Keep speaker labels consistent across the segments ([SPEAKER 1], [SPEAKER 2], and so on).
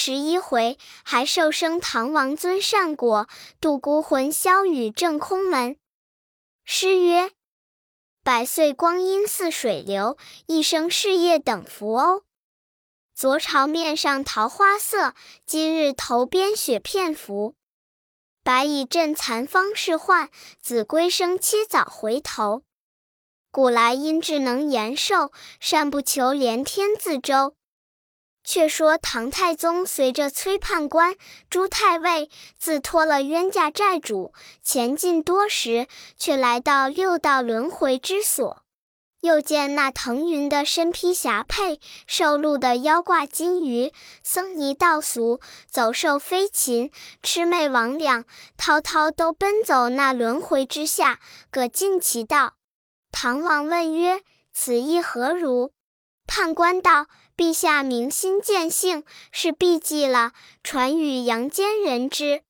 [SPEAKER 1] 十一回，还受生唐王尊善果，度孤魂消雨正空门。诗曰：百岁光阴似水流，一生事业等浮鸥。昨朝面上桃花色，今日头边雪片浮。白蚁震残方是唤，子规声切早回头。古来因智能延寿，善不求连天自周。却说唐太宗随着崔判官、朱太尉，自脱了冤家债主，前进多时，却来到六道轮回之所。又见那腾云的身披霞帔，受禄的腰挂金鱼，僧尼道俗，走兽飞禽，魑魅魍魉，滔滔都奔走那轮回之下，各尽其道。唐王问曰：“此意何如？”判官道。陛下明心见性，是避忌了，传与阳间人知。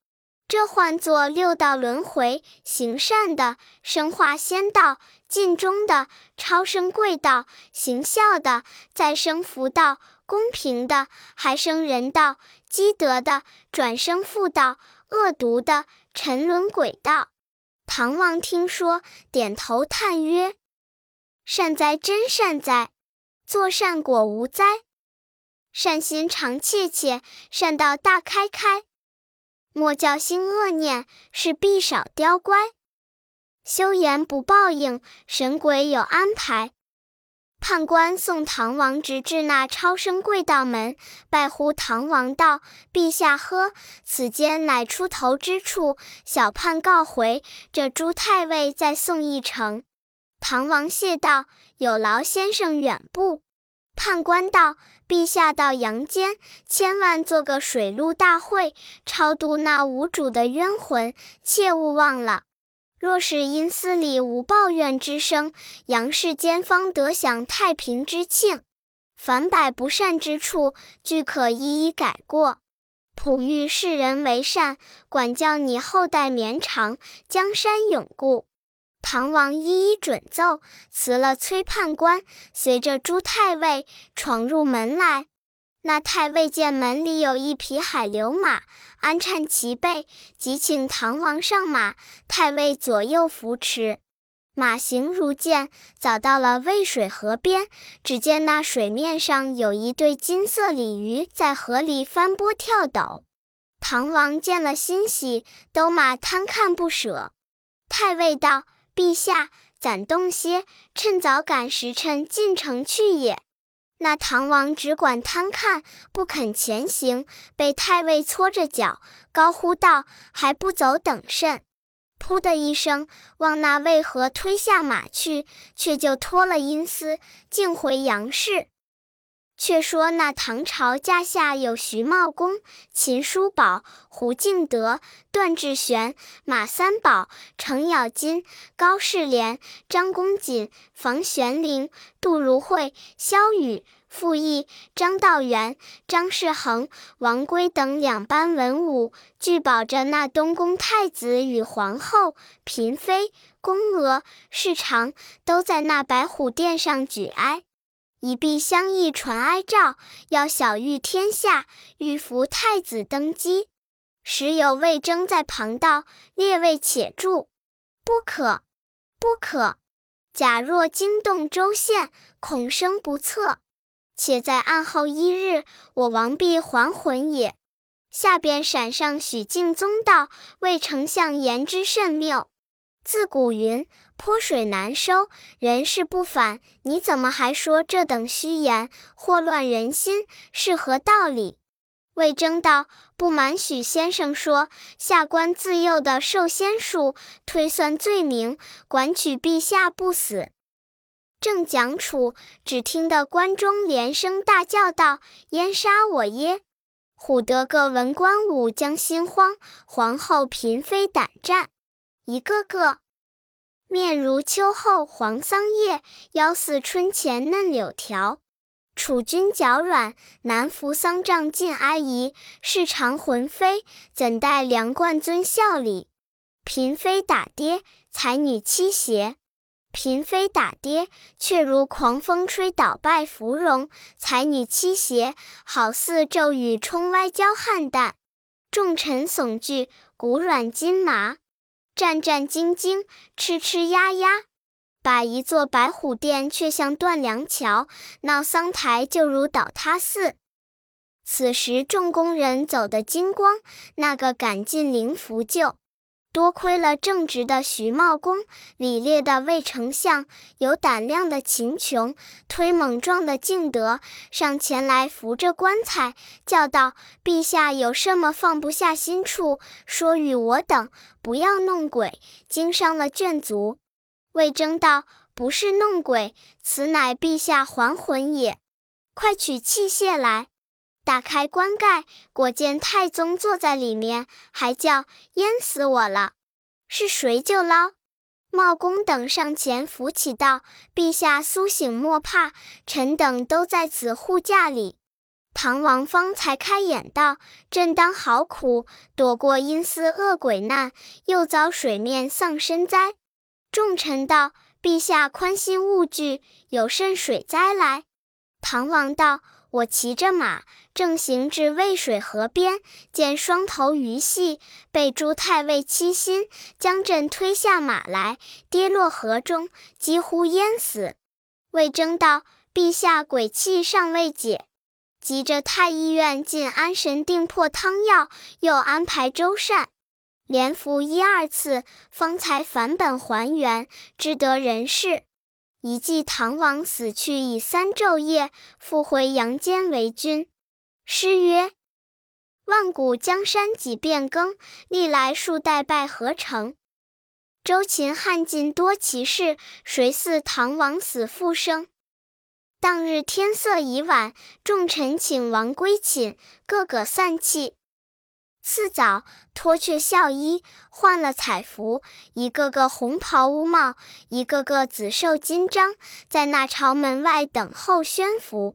[SPEAKER 1] 这唤作六道轮回：行善的生化仙道，尽忠的超生贵道，行孝的再生福道，公平的还生人道，积德的转生妇道，恶毒的沉沦鬼道。唐王听说，点头叹曰：“善哉，真善哉！”作善果无灾，善心常切切，善道大开开。莫教心恶念，是必少刁乖。修言不报应，神鬼有安排。判官送唐王直至那超生贵道门，拜呼唐王道：“陛下呵，此间乃出头之处，小判告回，这朱太尉再送一程。”唐王谢道：“有劳先生远步。”判官道：“陛下到阳间，千万做个水陆大会，超度那无主的冤魂，切勿忘了。若是阴司里无抱怨之声，阳世间方得享太平之庆。凡百不善之处，俱可一一改过，普欲世人为善，管教你后代绵长，江山永固。”唐王一一准奏，辞了崔判官，随着朱太尉闯入门来。那太尉见门里有一匹海流马，安颤其背，即请唐王上马。太尉左右扶持，马行如箭，早到了渭水河边。只见那水面上有一对金色鲤鱼在河里翻波跳斗。唐王见了欣喜，兜马贪看不舍。太尉道。陛下，攒动些，趁早赶时辰进城去也。那唐王只管贪看，不肯前行，被太尉搓着脚，高呼道：“还不走，等甚？”噗的一声，望那渭河推下马去，却就脱了阴丝，径回杨氏。却说那唐朝驾下有徐茂公、秦叔宝、胡敬德、段志玄、马三宝、程咬金、高士廉、张公瑾、房玄龄、杜如晦、萧雨、傅毅、张道元、张士恒、王圭等两班文武，俱保着那东宫太子与皇后、嫔妃、宫娥、侍长，都在那白虎殿上举哀。以必相议传哀诏，要晓谕天下，欲扶太子登基。时有魏征在旁道：“列位且住，不可，不可！假若惊动州县，恐生不测。且在案后一日，我王必还魂也。”下边闪上许敬宗道：“魏丞相言之甚谬。自古云。”泼水难收，人事不反。你怎么还说这等虚言，祸乱人心，是何道理？魏征道：“不瞒许先生说，下官自幼的受仙术，推算罪名，管取陛下不死。”正讲处，只听得关中连声大叫道：“燕杀我耶！”唬得个文官武将心慌，皇后嫔妃胆战，一个个。面如秋后黄桑叶，腰似春前嫩柳条。楚君脚软，难扶桑帐尽哀夷。事长魂飞，怎待梁冠尊效力？嫔妃打跌，才女妻胁。嫔妃打跌，却如狂风吹倒败芙蓉；才女欺邪，好似骤雨冲歪娇汉旦。众臣悚惧，骨软筋麻，战战兢兢，吃吃呀呀。把一座白虎殿，却像断梁桥；闹桑台，就如倒塌寺。此时众工人走得精光，那个赶进灵符救。多亏了正直的徐茂公、礼烈的魏丞相、有胆量的秦琼、推猛撞的敬德上前来扶着棺材，叫道：“陛下有什么放不下心处，说与我等，不要弄鬼，惊伤了眷族。”魏征道：“不是弄鬼，此乃陛下还魂也。快取器械来。”打开棺盖，果见太宗坐在里面，还叫淹死我了。是谁救捞？茂公等上前扶起，道：“陛下苏醒莫怕，臣等都在此护驾里。”唐王方才开眼道：“朕当好苦，躲过阴司恶鬼难，又遭水面丧身灾。”众臣道：“陛下宽心勿惧，有甚水灾来？”唐王道。我骑着马，正行至渭水河边，见双头鱼戏，被朱太尉欺心，将朕推下马来，跌落河中，几乎淹死。魏征道：“陛下鬼气尚未解，急着太医院进安神定魄汤药，又安排周善，连服一二次，方才返本还原，知得人事。”一计唐王死去已三昼夜，复回阳间为君。诗曰：“万古江山几变更，历来数代拜何成？周秦汉晋多奇事，谁似唐王死复生？”当日天色已晚，众臣请王归寝，个个散气。次早，脱却孝衣，换了彩服，一个个红袍乌帽，一个个紫绶金章，在那朝门外等候宣服。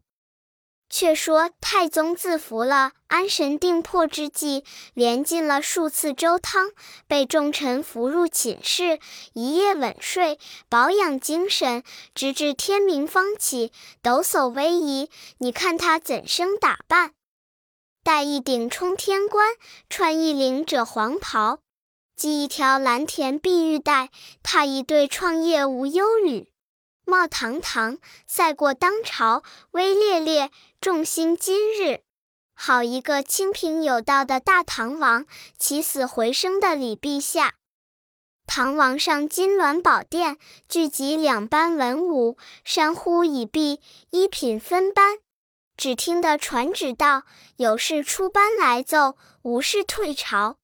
[SPEAKER 1] 却说太宗自服了安神定魄之计，连进了数次粥汤，被众臣扶入寝室，一夜稳睡，保养精神，直至天明方起，抖擞威仪。你看他怎生打扮？戴一顶冲天冠，穿一领褶黄袍，系一条蓝田碧玉带，踏一对创业无忧履，貌堂堂，赛过当朝，威烈烈，众星今日。好一个清平有道的大唐王，起死回生的李陛下。唐王上金銮宝殿，聚集两班文武，山呼已毕，一品分班。只听得传旨道：“有事出班来奏，无事退朝。”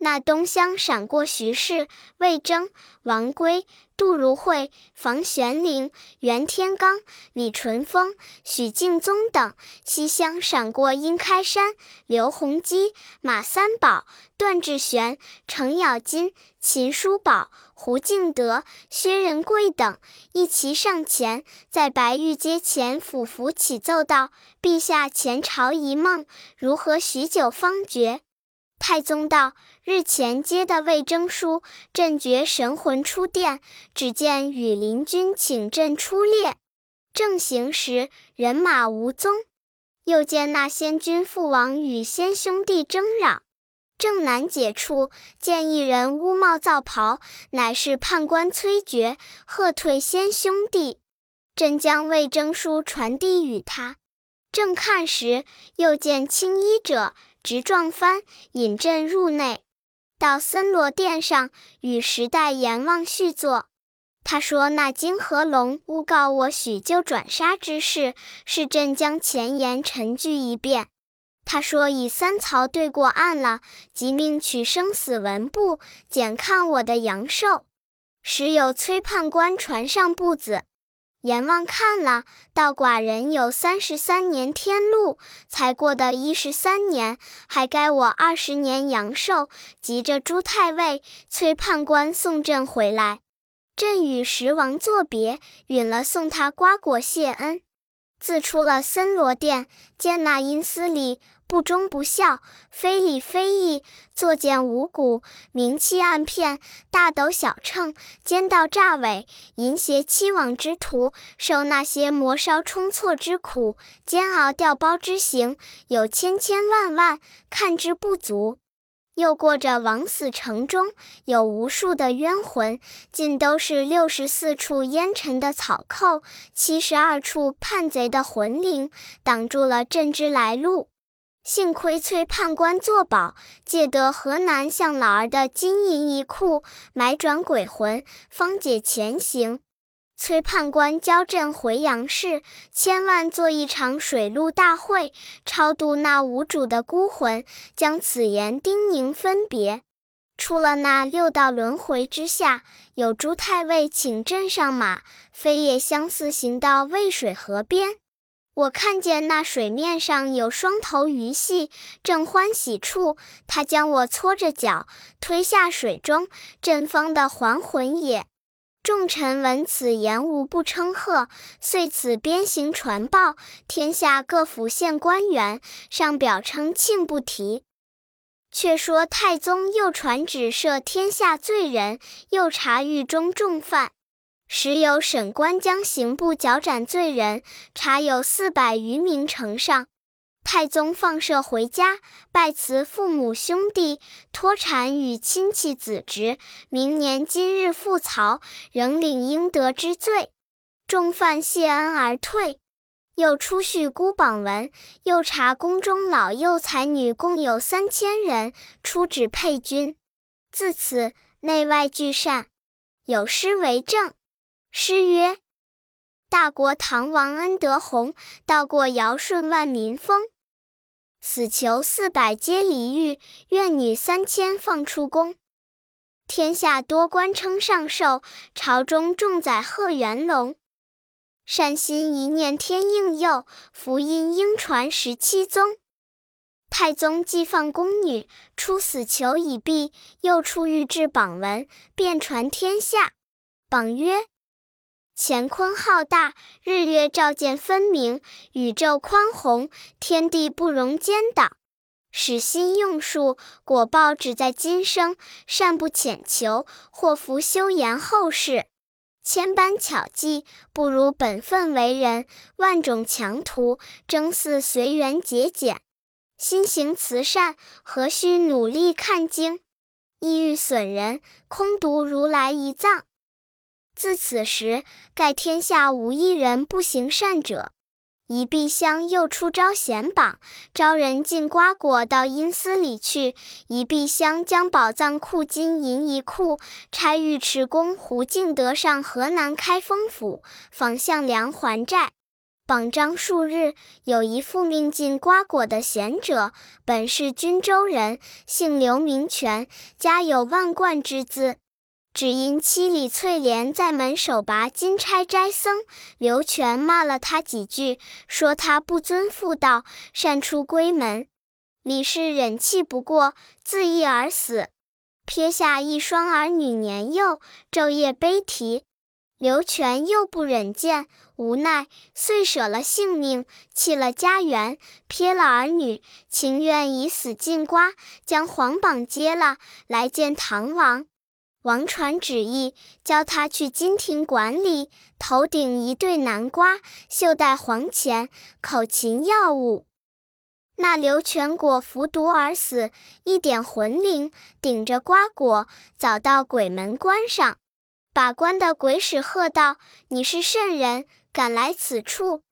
[SPEAKER 1] 那东厢闪过徐氏、魏征、王圭、杜如晦、房玄龄、袁天罡、李淳风、许敬宗等；西厢闪过殷开山、刘洪基、马三宝、段志玄、程咬金、秦叔宝、胡敬德、薛仁贵等，一齐上前，在白玉阶前俯伏起奏道：“陛下前朝一梦，如何许久方觉？”太宗道：“日前接的魏征书，朕觉神魂出殿，只见羽林军请朕出列，正行时人马无踪。又见那先君父王与先兄弟争嚷，正难解处，见一人乌帽皂袍，乃是判官崔珏，喝退先兄弟。朕将魏征书传递与他，正看时，又见青衣者。”直撞帆，引朕入内，到森罗殿上与时代阎王叙坐。他说：“那金河龙诬告我许就转杀之事，是朕将前言陈句一遍。”他说：“以三曹对过案了，即命取生死文簿，检看我的阳寿。时有崔判官传上簿子。”阎王看了，道：“寡人有三十三年天禄，才过的一十三年，还该我二十年阳寿。”急着朱太尉、崔判官送朕回来。朕与十王作别，允了送他瓜果谢恩。自出了森罗殿，见那阴司里不忠不孝，非礼非义，作践五谷，明欺暗骗，大斗小秤，奸盗诈伪，淫邪欺罔之徒，受那些磨烧冲错之苦，煎熬调包之刑，有千千万万，看之不足。又过着枉死城中，有无数的冤魂，尽都是六十四处烟尘的草寇，七十二处叛贼的魂灵，挡住了朕之来路。幸亏崔判官作保，借得河南向老儿的金银一库，买转鬼魂，方解前行。崔判官教朕回杨氏，千万做一场水陆大会，超度那无主的孤魂，将此言叮咛分别。出了那六道轮回之下，有朱太尉请朕上马，飞也相似行到渭水河边。我看见那水面上有双头鱼戏，正欢喜处，他将我搓着脚推下水中，阵方的还魂也。众臣闻此言，无不称贺，遂此鞭刑传报天下各府县官员，上表称庆不提。却说太宗又传旨赦天下罪人，又查狱中重犯。时有审官将刑部绞斩罪人，查有四百余名呈上。太宗放赦回家，拜辞父母兄弟，脱产与亲戚子侄。明年今日复曹，仍领应得之罪。众犯谢恩而退。又出叙孤榜文，又查宫中老幼才女共有三千人，出旨配军。自此内外俱善。有诗为证。诗曰：“大国唐王恩德宏，道过尧舜万民丰。死囚四百皆离狱，怨女三千放出宫。天下多官称上寿，朝中重宰贺元龙。善心一念天应佑，福音应传十七宗。太宗既放宫女，出死囚已毕，又出御制榜文，便传天下。榜曰。”乾坤浩大，日月照见分明，宇宙宽宏，天地不容奸党。使心用术，果报只在今生。善不浅求，祸福休言后世。千般巧计，不如本分为人。万种强图，争似随缘节俭。心行慈善，何须努力看经？意欲损人，空读如来一藏。自此时，盖天下无一人不行善者。一壁厢又出招贤榜，招人进瓜果到阴司里去。一壁厢将宝藏库金银一库，差尉迟恭胡敬德上河南开封府，访向梁还债。榜章数日，有一复命进瓜果的贤者，本是均州人，姓刘，名权，家有万贯之资。只因妻李翠莲在门首拔金钗斋僧，刘全骂了他几句，说他不遵妇道，擅出闺门。李氏忍气不过，自缢而死，撇下一双儿女年幼，昼夜悲啼。刘全又不忍见，无奈遂舍了性命，弃了家园，撇了儿女，情愿以死尽瓜，将皇榜揭了，来见唐王。王传旨意，教他去金庭管理，头顶一对南瓜，袖带黄钱，口擒药物。那刘全果服毒而死，一点魂灵，顶着瓜果，早到鬼门关上。把关的鬼使喝道：“你是甚人，敢来此处？”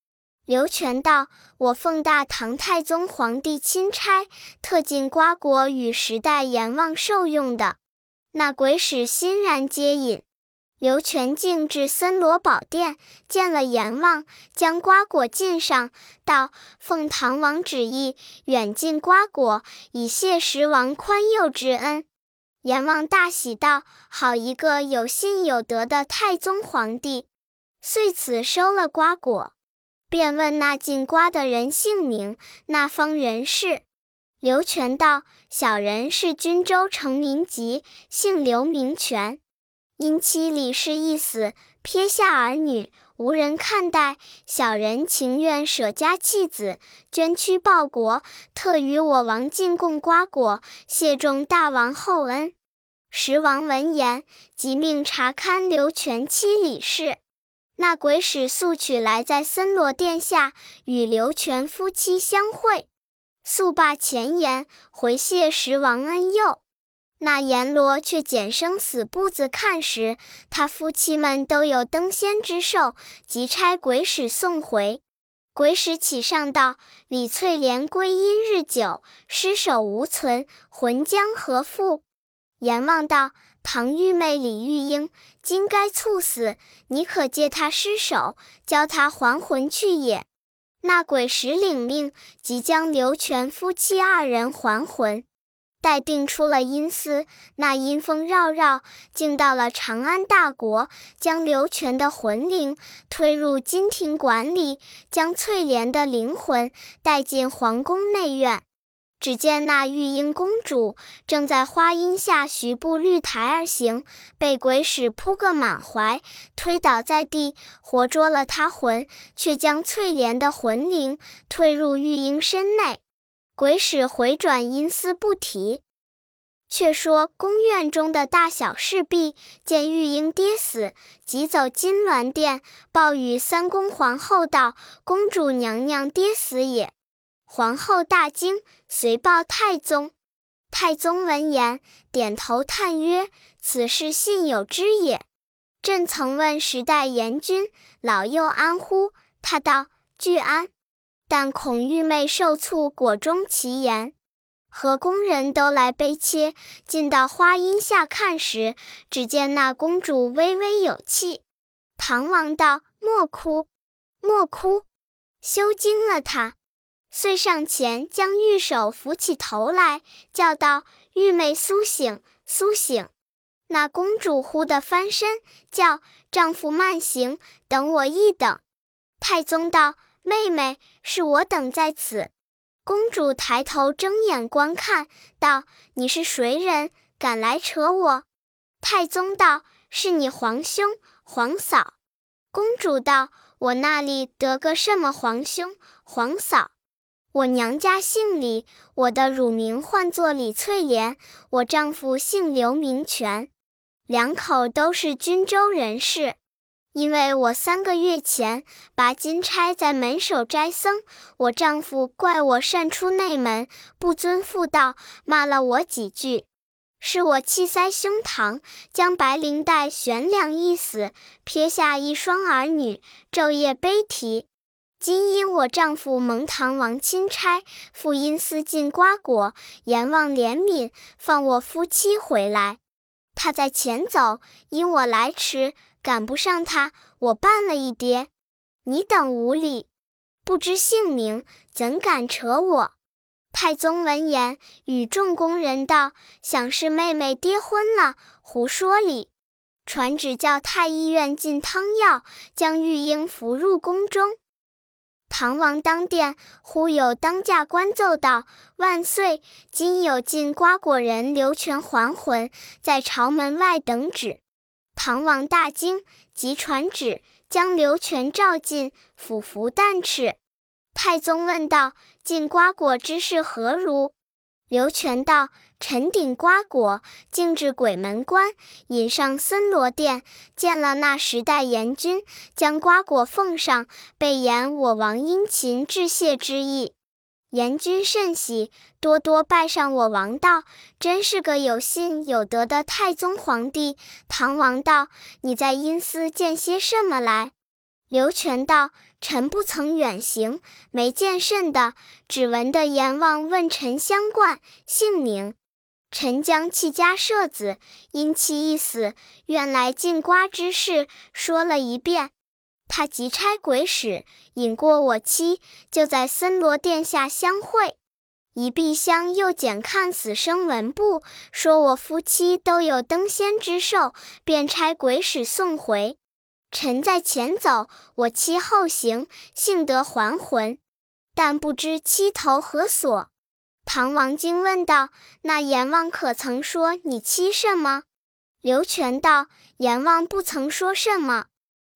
[SPEAKER 1] 刘全道：“我奉大唐太宗皇帝钦差，特进瓜果与时代阎王受用的。”那鬼使欣然接引，刘全进至森罗宝殿，见了阎王，将瓜果进上，道：“奉唐王旨意，远进瓜果，以谢十王宽宥之恩。”阎王大喜道：“好一个有信有德的太宗皇帝！”遂此收了瓜果，便问那进瓜的人姓名，那方人士。刘全道：“小人是均州成民籍，姓刘名全。因妻李氏一死，撇下儿女，无人看待，小人情愿舍家弃子，捐躯报国，特与我王进贡瓜果，谢众大王厚恩。时王闻言，即命查勘刘全妻李氏。那鬼使速取来，在森罗殿下与刘全夫妻相会，速罢前言，回谢时王恩佑。那阎罗却捡生死簿子看时，他夫妻们都有登仙之寿，即差鬼使送回。鬼使启上道：李翠莲归阴日久，尸首无存，魂将何复？阎王道。唐玉妹李玉英今该猝死，你可借他尸首，教他还魂去也。那鬼使领命，即将刘全夫妻二人还魂。待定出了阴司，那阴风绕绕，竟到了长安大国，将刘全的魂灵推入金庭馆里，将翠莲的灵魂带进皇宫内院。只见那玉英公主正在花荫下徐步绿苔而行，被鬼使扑个满怀，推倒在地，活捉了她魂，却将翠莲的魂灵推入玉英身内。鬼使回转阴司不提。却说宫院中的大小侍婢见玉英跌死，急走金銮殿，报与三宫皇后道：“公主娘娘跌死也。”皇后大惊，遂报太宗。太宗闻言，点头叹曰：“此事信有之也。朕曾问时代阎君老幼安乎？他道：俱安，但恐玉妹受促，果中其言。和宫人都来悲切，进到花荫下看时，只见那公主微微有气。唐王道：莫哭，莫哭，休惊了她。”遂上前将玉手扶起头来，叫道：“玉妹苏醒，苏醒！”那公主忽地翻身，叫丈夫慢行，等我一等。太宗道：“妹妹，是我等在此。”公主抬头睁眼观看，道：“你是谁人？敢来扯我？”太宗道：“是你皇兄、皇嫂。”公主道：“我那里得个什么皇兄、皇嫂？”我娘家姓李，我的乳名唤作李翠莲。我丈夫姓刘，名全，两口都是均州人士。因为我三个月前拔金钗在门首摘僧，我丈夫怪我擅出内门，不遵妇道，骂了我几句，是我气塞胸膛，将白绫带悬梁一死，撇下一双儿女，昼夜悲啼。今因我丈夫蒙唐王钦差，复因私进瓜果，阎王怜悯，放我夫妻回来。他在前走，因我来迟，赶不上他，我绊了一跌。你等无礼，不知姓名，怎敢扯我？太宗闻言，与众宫人道：“想是妹妹跌昏了，胡说哩！”传旨叫太医院进汤药，将玉英扶入宫中。唐王当殿，忽有当驾官奏道：“万岁！今有进瓜果人刘全还魂，在朝门外等旨。”唐王大惊，即传旨将刘全召进，俯伏旦翅。太宗问道：“进瓜果之事何如？”刘全道。臣顶瓜果，径至鬼门关，引上森罗殿，见了那时代阎君，将瓜果奉上，备言我王殷勤致谢之意。阎君甚喜，多多拜上我王道，真是个有信有德的太宗皇帝。唐王道：“你在阴司见些什么来？”刘全道：“臣不曾远行，没见甚的，只闻得阎王问臣相冠姓名。”臣将弃家舍子，因妻一死，愿来进瓜之事说了一遍。他即差鬼使引过我妻，就在森罗殿下相会。一闭香又检看死生文簿，说我夫妻都有登仙之寿，便差鬼使送回。臣在前走，我妻后行，幸得还魂，但不知妻头何所。唐王惊问道：“那阎王可曾说你欺什么？”刘全道：“阎王不曾说什么。”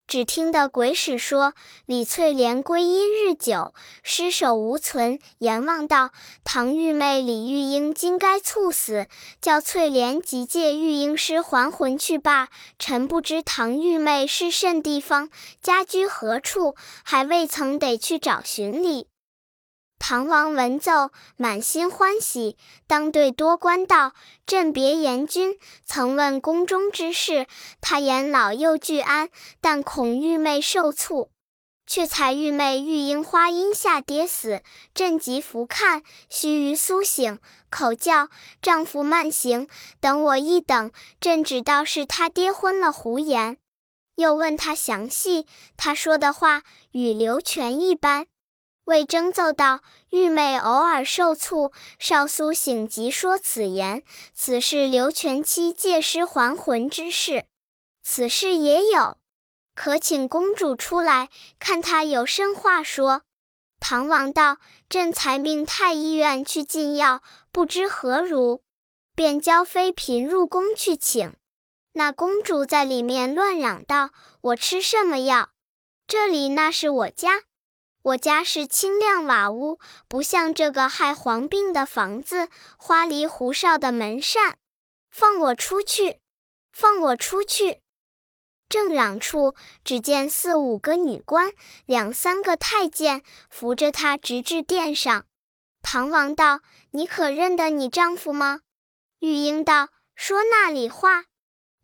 [SPEAKER 1] 只听得鬼使说：“李翠莲归阴日久，尸首无存。”阎王道：“唐玉妹李玉英今该猝死，叫翠莲即借玉英尸还魂去罢。臣不知唐玉妹是甚地方，家居何处，还未曾得去找寻哩。”唐王闻奏，满心欢喜，当对多官道：“朕别言君，曾问宫中之事，他言老幼俱安，但恐玉妹受促，却才玉妹玉樱花荫下跌死。朕即伏看，须臾苏醒，口叫丈夫慢行，等我一等。朕只道是他爹昏了胡言，又问他详细，他说的话与刘全一般。”魏征奏道：“玉妹偶尔受促，少苏醒即说此言。此事刘全妻借尸还魂之事，此事也有，可请公主出来，看他有甚话说。”唐王道：“朕才命太医院去进药，不知何如，便交妃嫔入宫去请。那公主在里面乱嚷道：‘我吃什么药？这里那是我家。’”我家是清亮瓦屋，不像这个害黄病的房子，花里胡哨的门扇。放我出去！放我出去！正嚷处，只见四五个女官，两三个太监扶着他直至殿上。唐王道：“你可认得你丈夫吗？”玉英道：“说那里话？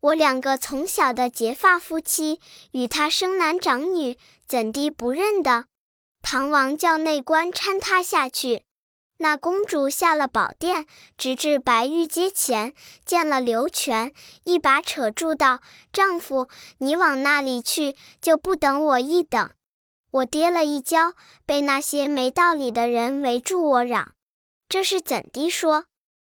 [SPEAKER 1] 我两个从小的结发夫妻，与他生男长女，怎地不认得？”唐王叫内官搀她下去，那公主下了宝殿，直至白玉阶前，见了刘全，一把扯住道：“丈夫，你往那里去，就不等我一等。”我跌了一跤，被那些没道理的人围住我嚷：“这是怎地说？”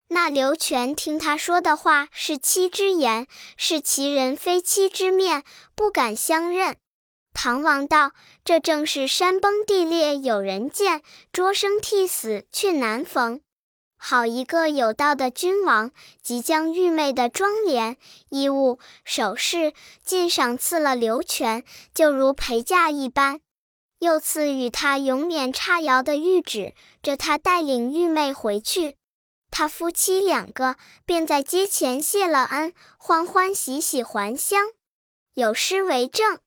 [SPEAKER 1] 那刘全听他说的话是妻之言，是其人非妻之面，不敢相认。唐王道：“这正是山崩地裂有人见，捉生替死却难逢。好一个有道的君王，即将玉妹的妆奁、衣物、首饰尽赏赐了刘全，就如陪嫁一般。又赐予他永免差摇的谕旨，着他带领玉妹回去。他夫妻两个便在街前谢了恩，欢欢喜喜还乡。有诗为证。”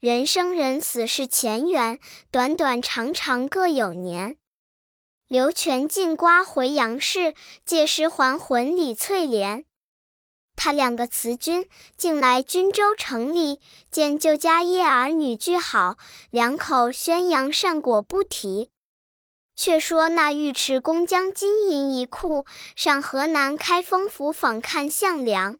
[SPEAKER 1] 人生人死是前缘，短短长长各有年。刘全进瓜回杨氏，借尸还魂李翠莲。他两个辞君，竟来均州城里，见旧家业儿女俱好，两口宣扬善果不提。却说那尉迟恭将金银一库上河南开封府访看项梁。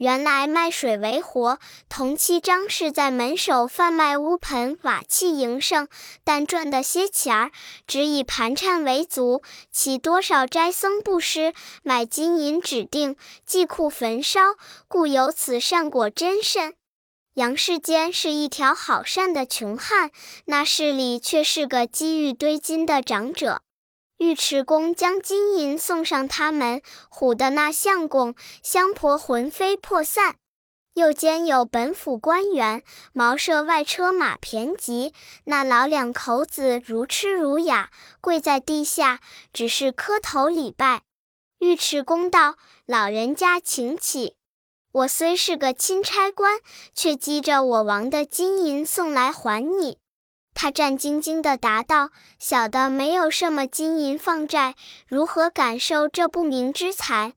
[SPEAKER 1] 原来卖水为活，同妻张氏在门首贩卖乌盆瓦器营生，但赚的些钱儿，只以盘缠为足。其多少斋僧布施，买金银指定，祭库焚烧，故有此善果真甚。杨世坚是一条好善的穷汉，那市里却是个积玉堆金的长者。尉迟恭将金银送上他门，唬得那相公、相婆魂飞魄散。又兼有本府官员，茅舍外车马骈疾，那老两口子如痴如哑，跪在地下，只是磕头礼拜。尉迟恭道：“老人家请起，我虽是个钦差官，却积着我王的金银送来还你。”他战兢兢地答道：“小的没有什么金银放债，如何感受这不明之财？”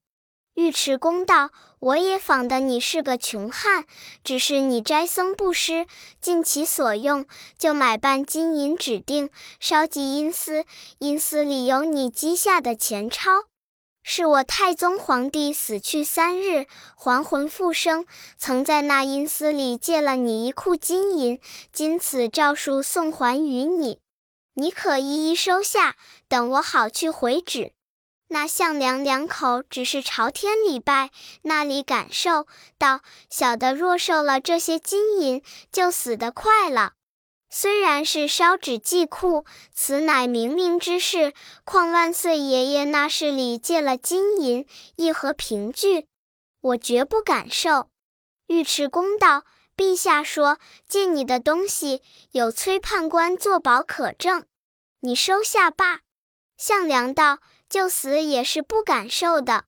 [SPEAKER 1] 尉迟恭道：“我也仿得你是个穷汉，只是你斋僧布施，尽其所用，就买办金银指定，烧祭阴司，阴司里有你积下的钱钞。”是我太宗皇帝死去三日，还魂复生，曾在那阴司里借了你一库金银，今此诏书送还于你，你可一一收下，等我好去回旨。那项梁两口只是朝天礼拜，那里感受到小的若受了这些金银，就死得快了。虽然是烧纸祭库，此乃冥冥之事。况万岁爷爷那事里借了金银，亦何凭据？我绝不敢受。尉迟恭道：“陛下说借你的东西，有崔判官作保可证，你收下吧。”项梁道：“就死也是不敢受的。”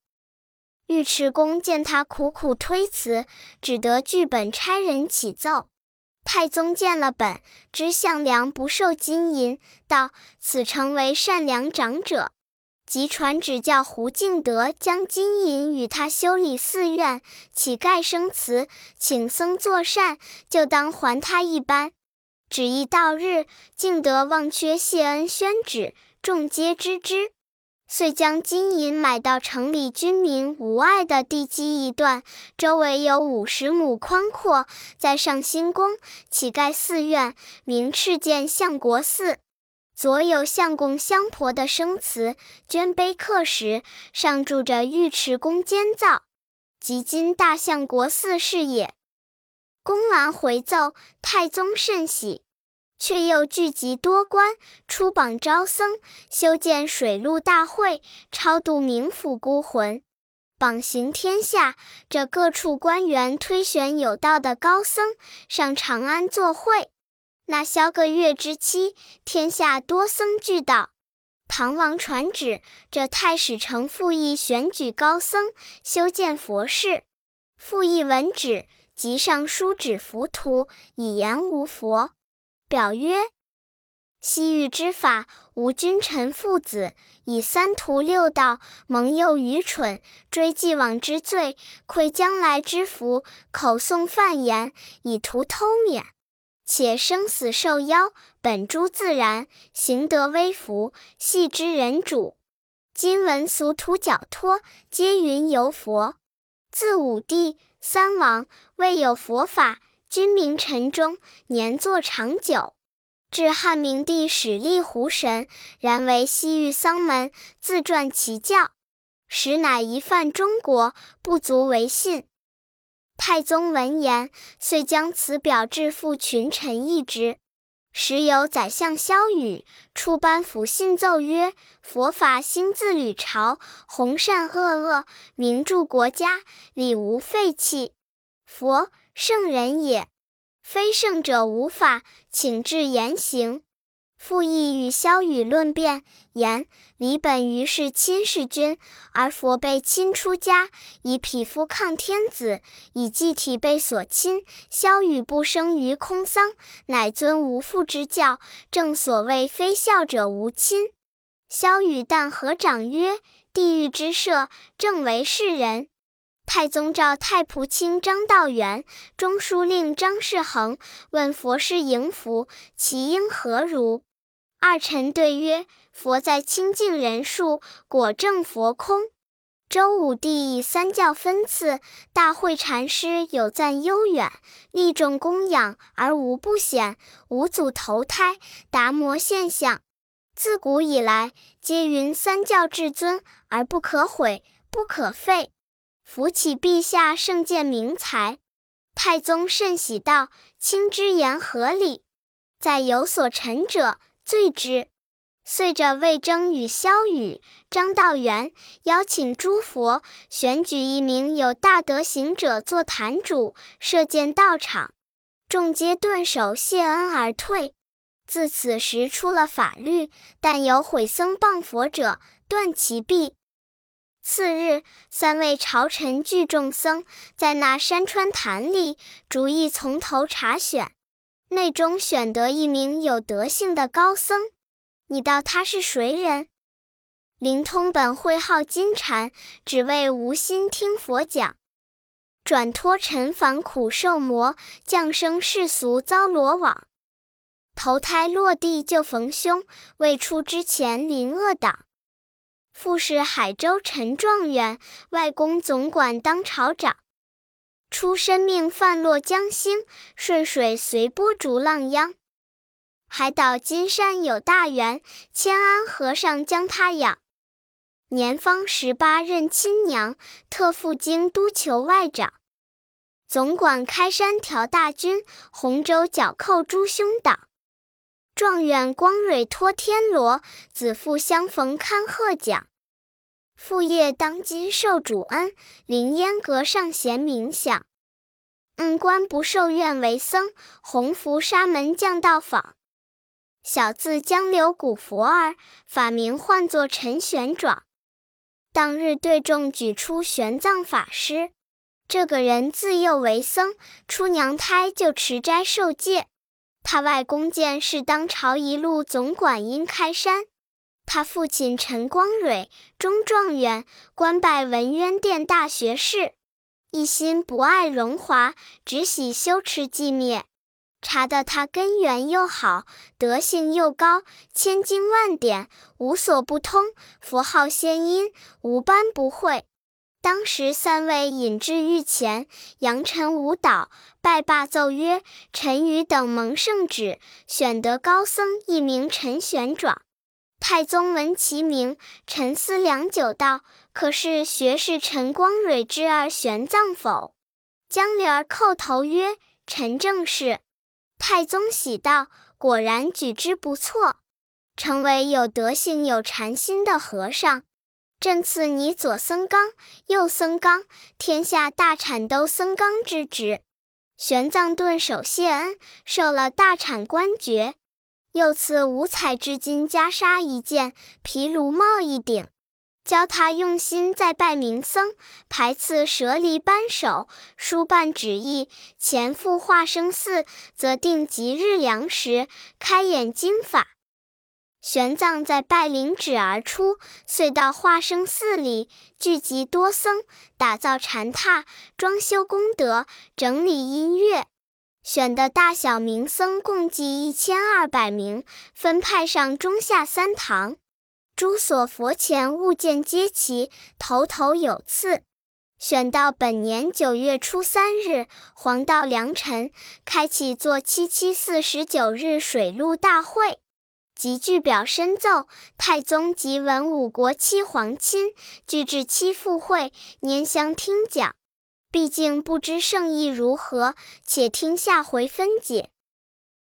[SPEAKER 1] 尉迟恭见他苦苦推辞，只得据本差人启奏。太宗见了本，知项梁不受金银，道：“此诚为善良长者。”即传旨叫胡敬德将金银与他修理寺院，乞丐生祠，请僧作善，就当还他一般。旨意到日，敬德忘缺谢恩宣旨，众皆知之。遂将金银买到城里军民无碍的地基一段，周围有五十亩宽阔，在上新宫、乞丐寺院，名赤剑相国寺。左有相公相婆的生祠，捐碑刻石，上注着尉迟恭监造，即今大相国寺是也。公完回奏，太宗甚喜。却又聚集多官，出榜招僧，修建水陆大会，超度冥府孤魂，榜行天下。这各处官员推选有道的高僧上长安作会。那宵个月之期，天下多僧聚道。唐王传旨，这太史丞傅义选举高僧修建佛事。傅义闻旨，即上书指浮屠，以言无佛。表曰：西域之法，无君臣父子以三途六道蒙诱愚蠢，追既往之罪，愧将来之福，口诵犯言，以图偷免。且生死受妖，本诸自然，行得微服，系之人主。今闻俗徒矫脱，皆云游佛。自武帝、三王，未有佛法。君明臣忠，年作长久。至汉明帝始立胡神，然为西域丧门，自传其教，实乃一犯中国，不足为信。太宗闻言，遂将此表致付群臣议之。时有宰相萧瑀出班府信奏曰：“佛法兴自吕朝，弘善恶恶，名著国家，礼无废弃。佛。”圣人也，非圣者无法，请至言行。傅亦与萧雨论辩，言李本于是亲事君，而佛被亲出家，以匹夫抗天子，以祭体被所亲。萧雨不生于空桑，乃尊无父之教，正所谓非孝者无亲。萧雨但合掌曰：“地狱之设，正为世人。”太宗召太仆卿张道元、中书令张士恒问佛是迎福，其应何如？二臣对曰：“佛在清净人数，果正佛空。”周武帝以三教分赐，大会禅师有赞悠远，利众供养而无不显，五祖投胎，达摩现象。自古以来，皆云三教至尊而不可毁，不可废。扶起陛下圣鉴明才，太宗甚喜道：“卿之言合理，在有所陈者，罪之。”遂着魏征与萧瑀、张道元邀请诸佛，选举一名有大德行者做坛主，设建道场，众皆顿首谢恩而退。自此时出了法律，但有毁僧谤佛者，断其臂。次日，三位朝臣聚众僧，在那山川潭里逐一从头查选，内中选得一名有德性的高僧。你道他是谁人？灵通本会号金蝉，只为无心听佛讲，转脱尘凡苦受磨，降生世俗遭罗网，投胎落地就逢凶，未出之前临恶党。父是海州陈状元，外公总管当朝长。出身命犯落江星，顺水随波逐浪央。海岛金山有大园，千安和尚将他养。年方十八任亲娘，特赴京都求外长。总管开山调大军，洪州剿寇诸凶党。状元光蕊托天罗，子父相逢堪贺奖。父业当今受主恩，凌烟阁上贤冥想。恩官不受愿为僧，鸿福沙门降道访。小字江流古佛儿，法名唤作陈玄奘。当日对众举出玄奘法师，这个人自幼为僧，出娘胎就持斋受戒。他外公见是当朝一路总管因开山，他父亲陈光蕊中状元，官拜文渊殿大学士。一心不爱荣华，只喜修持寂灭。查得他根源又好，德性又高，千经万典无所不通，佛号仙音无般不会。当时三位引至御前，扬尘舞蹈，拜罢奏曰：“陈宇等蒙圣旨，选得高僧，一名陈玄奘。”太宗闻其名，沉思良久，道：“可是学士陈光蕊之儿玄奘否？”江流儿叩头曰：“臣正是。”太宗喜道：“果然举之不错，成为有德性、有禅心的和尚。朕赐你左僧纲、右僧纲，天下大产都僧纲之职。”玄奘顿首谢恩，受了大产官爵。又赐五彩织金袈裟一件，皮卢帽一顶，教他用心再拜名僧，排赐舍利扳手，书办旨意，前赴化生寺，择定吉日良时，开演经法。玄奘在拜灵旨而出，遂到化生寺里，聚集多僧，打造禅榻，装修功德，整理音乐。选的大小名僧共计一千二百名，分派上中下三堂。诸所佛前物件皆齐，头头有次。选到本年九月初三日，黄道良辰，开启做七七四十九日水陆大会。即具表申奏，太宗即文武国七皇亲俱至七赴会，拈香听讲。毕竟不知圣意如何，且听下回分解。